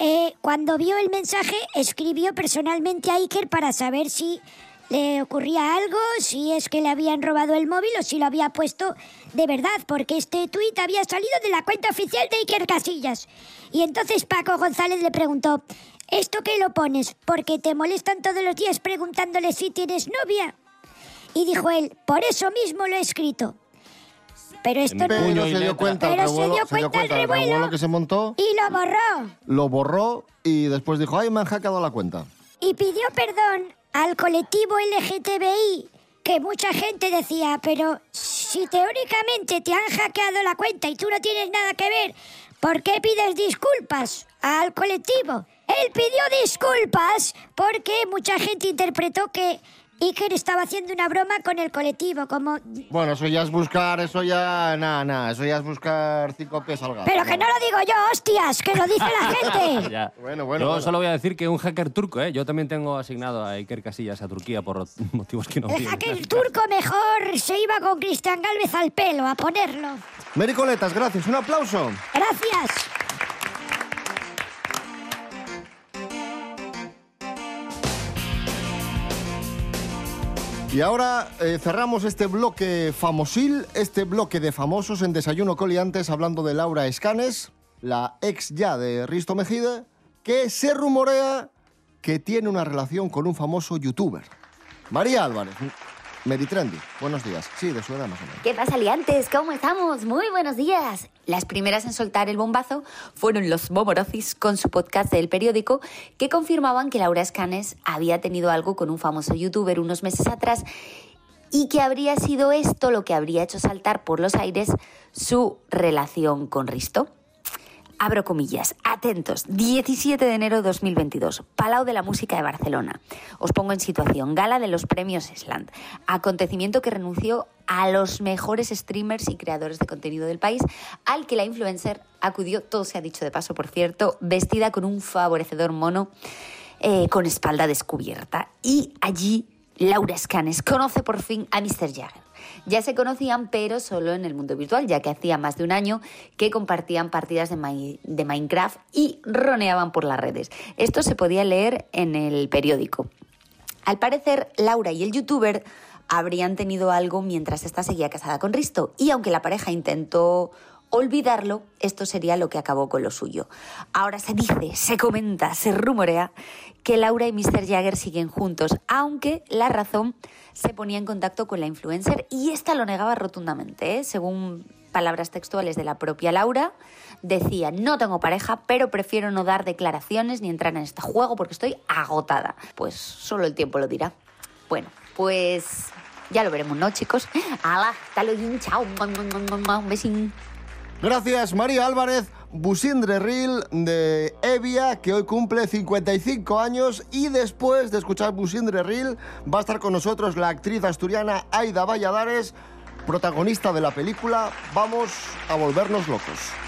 eh, cuando vio el mensaje escribió personalmente a Iker para saber si le ocurría algo, si es que le habían robado el móvil o si lo había puesto de verdad, porque este tuit había salido de la cuenta oficial de Iker Casillas. Y entonces Paco González le preguntó, ¿esto qué lo pones? Porque te molestan todos los días preguntándole si tienes novia. Y dijo él, por eso mismo lo he escrito. Pero esto no... Pero se dio cuenta, el Pero se revuelo, dio se dio cuenta el cuenta del revuelo. revuelo que se montó, Y lo borró. lo borró y después dijo, ay, me han hackeado la cuenta. y pidió perdón al colectivo LGTBI, que mucha gente decía, pero si teóricamente te han hackeado la cuenta y tú no tienes nada que ver, ¿por qué pides disculpas al colectivo? Él pidió disculpas porque mucha gente interpretó que Iker estaba haciendo una broma con el colectivo, como... Bueno, eso ya es buscar, eso ya, nada, nada, eso ya es buscar cinco pies al gato. Pero que no lo digo yo, hostias, que lo dice la gente. Ya. Bueno, bueno, Yo bueno. solo voy a decir que un hacker turco, ¿eh? Yo también tengo asignado a Iker Casillas a Turquía por motivos que no El tienen. hacker turco mejor se iba con Cristian Galvez al pelo a ponerlo. Mary Coletas, gracias, un aplauso. Gracias. Y ahora eh, cerramos este bloque famosil, este bloque de famosos en Desayuno Coliantes, hablando de Laura Escanes, la ex ya de Risto Mejide, que se rumorea que tiene una relación con un famoso youtuber. María Álvarez, Meritrendy, buenos días. Sí, de su edad más o menos. ¿Qué pasa, liantes? ¿Cómo estamos? Muy buenos días. Las primeras en soltar el bombazo fueron los Momorocis con su podcast del periódico que confirmaban que Laura Escanes había tenido algo con un famoso youtuber unos meses atrás y que habría sido esto lo que habría hecho saltar por los aires su relación con Risto. Abro comillas, atentos, 17 de enero de 2022, Palau de la Música de Barcelona. Os pongo en situación, gala de los premios Slant, acontecimiento que renunció a los mejores streamers y creadores de contenido del país, al que la influencer acudió, todo se ha dicho de paso, por cierto, vestida con un favorecedor mono eh, con espalda descubierta. Y allí Laura Escanes conoce por fin a Mr. Jagger. Ya se conocían, pero solo en el mundo virtual, ya que hacía más de un año que compartían partidas de, de Minecraft y roneaban por las redes. Esto se podía leer en el periódico. Al parecer, Laura y el youtuber habrían tenido algo mientras esta seguía casada con Risto, y aunque la pareja intentó olvidarlo, esto sería lo que acabó con lo suyo. Ahora se dice, se comenta, se rumorea que Laura y Mr. Jagger siguen juntos, aunque la razón se ponía en contacto con la influencer y esta lo negaba rotundamente, ¿eh? según palabras textuales de la propia Laura, decía, no tengo pareja, pero prefiero no dar declaraciones ni entrar en este juego porque estoy agotada. Pues solo el tiempo lo dirá. Bueno, pues ya lo veremos, ¿no, chicos? ¡Hala! ¡Hasta luego! ¡Chao! Un besín. Gracias, María Álvarez. Busindre Ril de Evia, que hoy cumple 55 años. Y después de escuchar Busindre Ril, va a estar con nosotros la actriz asturiana Aida Valladares, protagonista de la película Vamos a volvernos locos.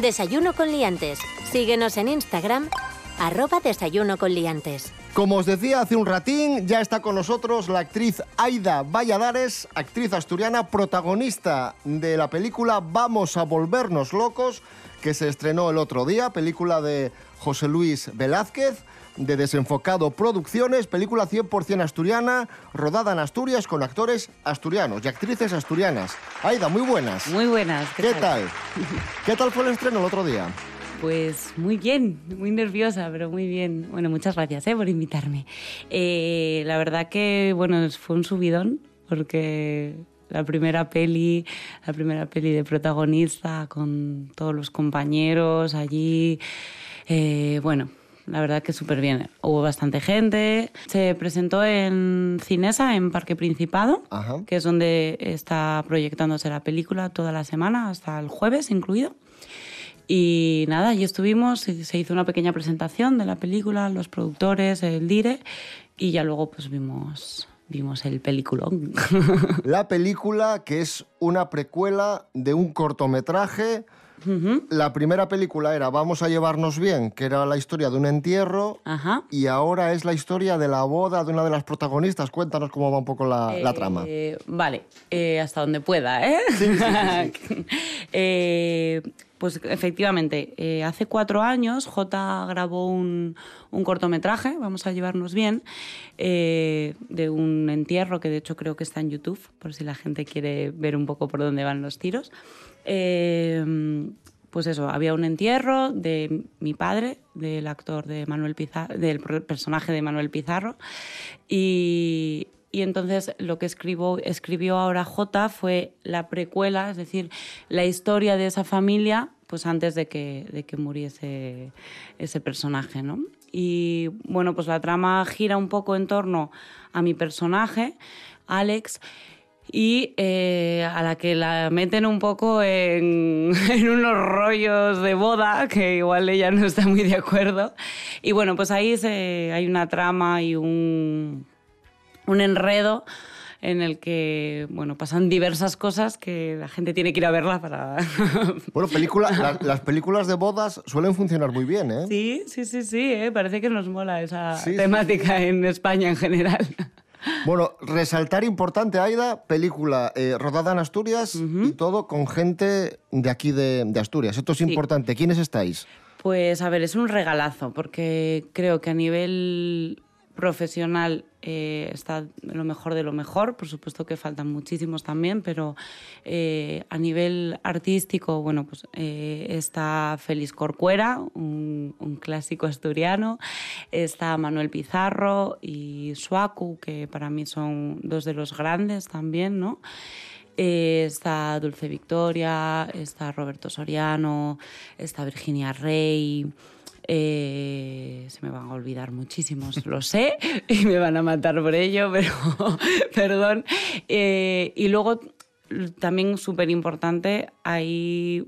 Desayuno con liantes. Síguenos en Instagram, arroba desayuno con liantes. Como os decía hace un ratín, ya está con nosotros la actriz Aida Valladares, actriz asturiana, protagonista de la película Vamos a volvernos locos, que se estrenó el otro día, película de José Luis Velázquez, de Desenfocado Producciones, película 100% asturiana, rodada en Asturias con actores asturianos y actrices asturianas. Aida, muy buenas. Muy buenas. ¿Qué, tal? ¿Qué tal fue el estreno el otro día? Pues muy bien, muy nerviosa, pero muy bien. Bueno, muchas gracias ¿eh? por invitarme. Eh, la verdad que, bueno, fue un subidón porque la primera peli, la primera peli de protagonista con todos los compañeros allí, eh, bueno, la verdad que súper bien. Hubo bastante gente. Se presentó en Cinesa, en Parque Principado, Ajá. que es donde está proyectándose la película toda la semana, hasta el jueves incluido. Y nada, allí estuvimos, se hizo una pequeña presentación de la película, los productores, el dire, y ya luego pues vimos, vimos el peliculón. La película que es una precuela de un cortometraje. La primera película era Vamos a llevarnos bien, que era la historia de un entierro. Y ahora es la historia de la boda de una de las protagonistas. Cuéntanos cómo va un poco la, la trama. Eh, vale, eh, hasta donde pueda, ¿eh? Eh, pues efectivamente, eh, hace cuatro años J grabó un, un cortometraje, vamos a llevarnos bien, eh, de un entierro que de hecho creo que está en YouTube, por si la gente quiere ver un poco por dónde van los tiros. Eh, pues eso, había un entierro de mi padre, del actor de Manuel Pizarro, del personaje de Manuel Pizarro, y, y entonces lo que escribo, escribió ahora J fue la precuela, es decir, la historia de esa familia, pues antes de que, de que muriese ese personaje, ¿no? Y bueno, pues la trama gira un poco en torno a mi personaje, Alex, y eh, a la que la meten un poco en, en unos rollos de boda, que igual ella no está muy de acuerdo. Y bueno, pues ahí se, hay una trama y un, un enredo en el que bueno, pasan diversas cosas que la gente tiene que ir a verla para... Bueno, película, la- las películas de bodas suelen funcionar muy bien, ¿eh? Sí, sí, sí, sí, ¿eh? parece que nos mola esa Sí, sí, temática en España en general. Bueno, resaltar importante, Aida, película eh, rodada en Asturias y todo con gente de aquí de, de Asturias. Esto es importante. ¿Quiénes estáis? Pues a ver, es un regalazo, porque creo que a nivel profesional eh, está lo mejor de lo mejor, por supuesto que faltan muchísimos también, pero eh, a nivel artístico, bueno, pues eh, está Félix Corcuera, un, clásico asturiano, está Manuel Pizarro y Suaku, que para mí son dos de los grandes también, ¿no? Está Dulce Victoria, está Roberto Soriano, está Virginia Rey. Eh, se me van a olvidar muchísimos, lo sé, y me van a matar por ello, pero perdón. Eh, y luego, también súper importante, hay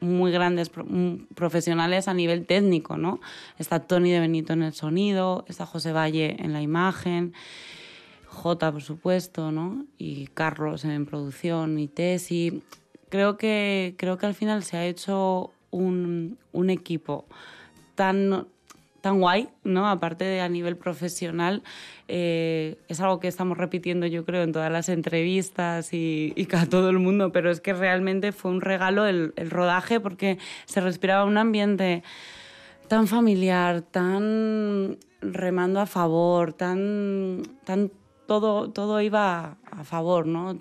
muy grandes mm, profesionales a nivel técnico, ¿no? Está Tony de Benito en el sonido, está José Valle en la imagen, J, por supuesto, ¿no? Y Carlos en producción y Tesi. Creo que, creo que al final se ha hecho un equipo tan, tan guay, ¿no? Aparte de a nivel profesional, eh, es algo que estamos repitiendo yo creo en todas las entrevistas y, y a todo el mundo, pero es que realmente fue un regalo el, el rodaje porque se respiraba un ambiente tan familiar, tan remando a favor, tan, tan todo, todo iba a favor, ¿no?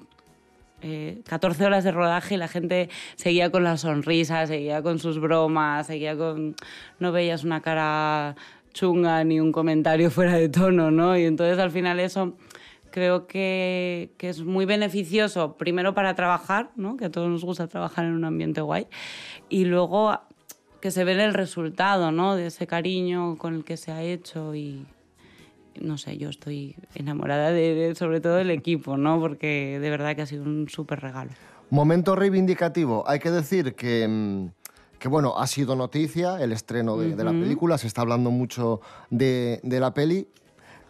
Eh, 14 horas de rodaje y la gente seguía con la sonrisa, seguía con sus bromas, seguía con... No veías una cara chunga ni un comentario fuera de tono, ¿no? Y entonces al final eso creo que, que es muy beneficioso, primero para trabajar, ¿no? Que a todos nos gusta trabajar en un ambiente guay, y luego que se ve el resultado, ¿no? De ese cariño con el que se ha hecho y no sé, yo estoy enamorada de, de- sobre todo del equipo, ¿no? Porque de verdad que ha sido un súper regalo. Momento reivindicativo. Hay que decir que, mm, que, bueno, ha sido noticia el estreno de, de la película, se está hablando mucho de, de la peli,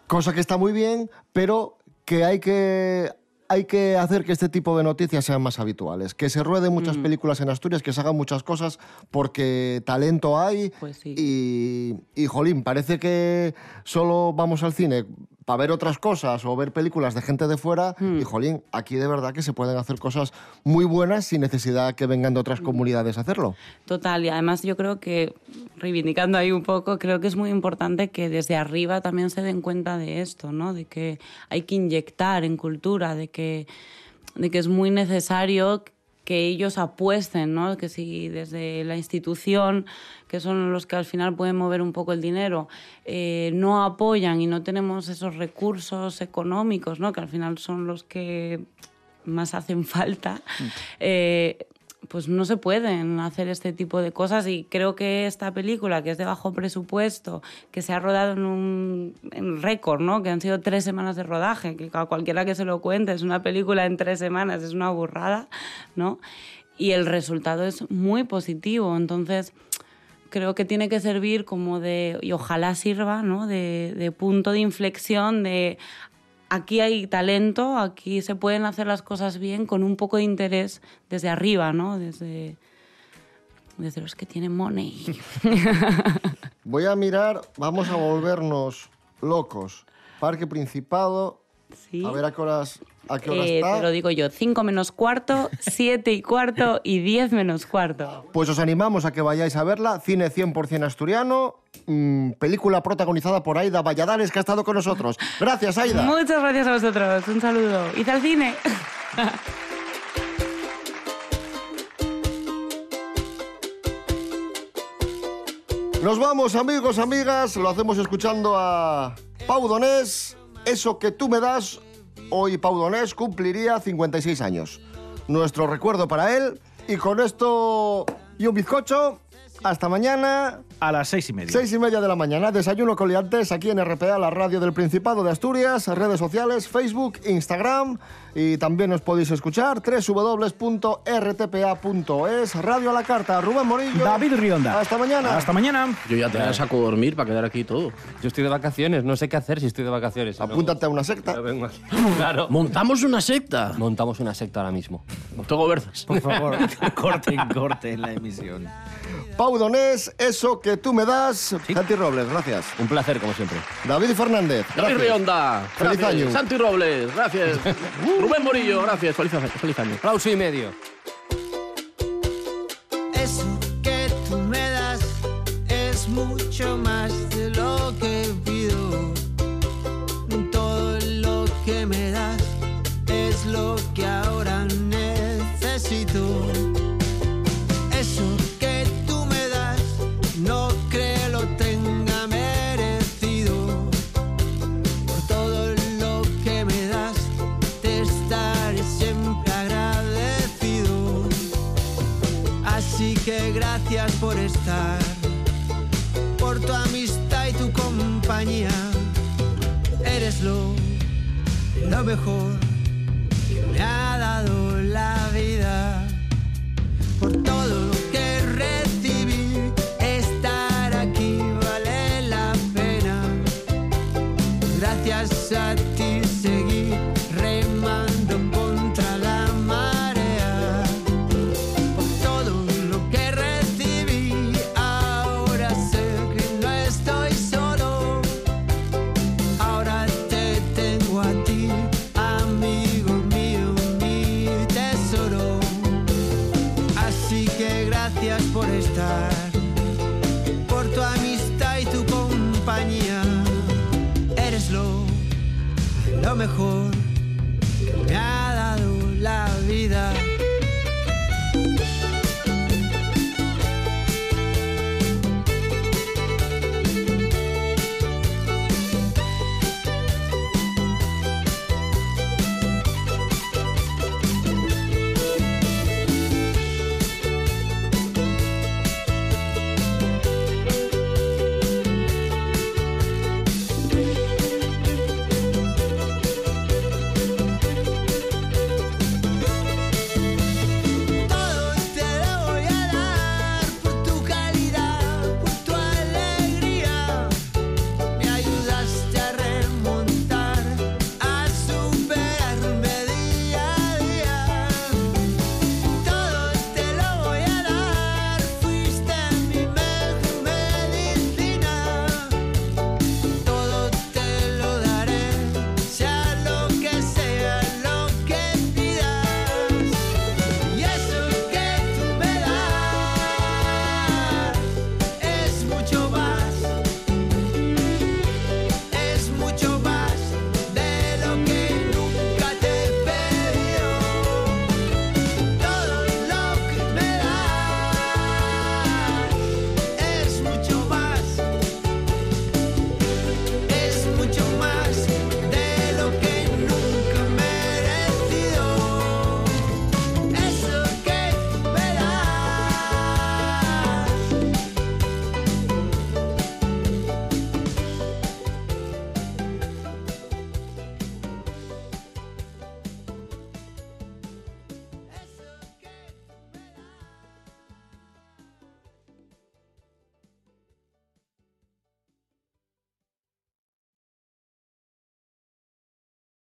cosa que está muy bien, pero que hay que... Hay que hacer que este tipo de noticias sean más habituales, que se rueden muchas películas en Asturias, que se hagan muchas cosas, porque talento hay. y, y, jolín, parece que solo vamos al cine para ver otras cosas o ver películas de gente de fuera. Y, jolín, aquí de verdad que se pueden hacer cosas muy buenas sin necesidad que vengan de otras comunidades a hacerlo. Total, y además yo creo que, reivindicando ahí un poco, creo que es muy importante que desde arriba también se den cuenta de esto, ¿no? De que hay que inyectar en cultura, de que, de que es muy necesario que ellos apuesten, ¿no? Que si desde la institución, que son los que al final pueden mover un poco el dinero, eh, no apoyan y no tenemos esos recursos económicos, ¿no? Que al final son los que más hacen falta, eh, pues no se pueden hacer este tipo de cosas y creo que esta película, que es de bajo presupuesto, que se ha rodado en un récord, ¿no? que han sido tres semanas de rodaje, que a cualquiera que se lo cuente es una película en tres semanas, es una burrada, ¿no? y el resultado es muy positivo, entonces creo que tiene que servir como de, y ojalá sirva, ¿no? de, de punto de inflexión de aquí hay talento, aquí se pueden hacer las cosas bien con un poco de interés desde arriba, ¿no? Desde, desde los que tienen money. Voy a mirar, vamos a volvernos locos. Parque Principado. A ver a qué horas, a qué hora Eh, está. te lo digo yo, 5 menos cuarto, 7 y cuarto y 10 menos cuarto. Pues os animamos a que vayáis a verla. Cine 100% asturiano. mm, película protagonizada por Aida Valladares, que ha estado con nosotros. Gracias, Aida. Muchas gracias a vosotros, un saludo. ¡Id al cine! Nos vamos, amigos, amigas. Lo hacemos escuchando a Pau Donés. Eso que tú me das. Hoy Pau Donés cumpliría 56 años. Nuestro recuerdo para él. Y con esto y un bizcocho. Hasta mañana. A las seis y media. Seis y media de la mañana. Desayuno coliantes aquí en RPA, la radio del Principado de Asturias. Redes sociales, Facebook, Instagram. Y también os podéis escuchar www.rtpa.es. Radio a la carta. Rubén Morillo. David Rionda. Hasta mañana. Hasta mañana. Yo ya te saco a dormir para quedar aquí todo. Yo estoy de vacaciones, no sé qué hacer si estoy de vacaciones. Apúntate a una secta. Claro. Montamos una secta. Montamos una secta ahora mismo. Montogo Berzas. Por favor, corten, corten la emisión. Pau Donés, eso que tú me das. Santi Robles, gracias. Un placer, como siempre. David Fernández, David. Rionda. Feliz gracias. año. Santi Robles, gracias. Rubén Morillo, gracias. Feliz, feliz año. Aplauso y medio. Eso que tú me das es mucho más lo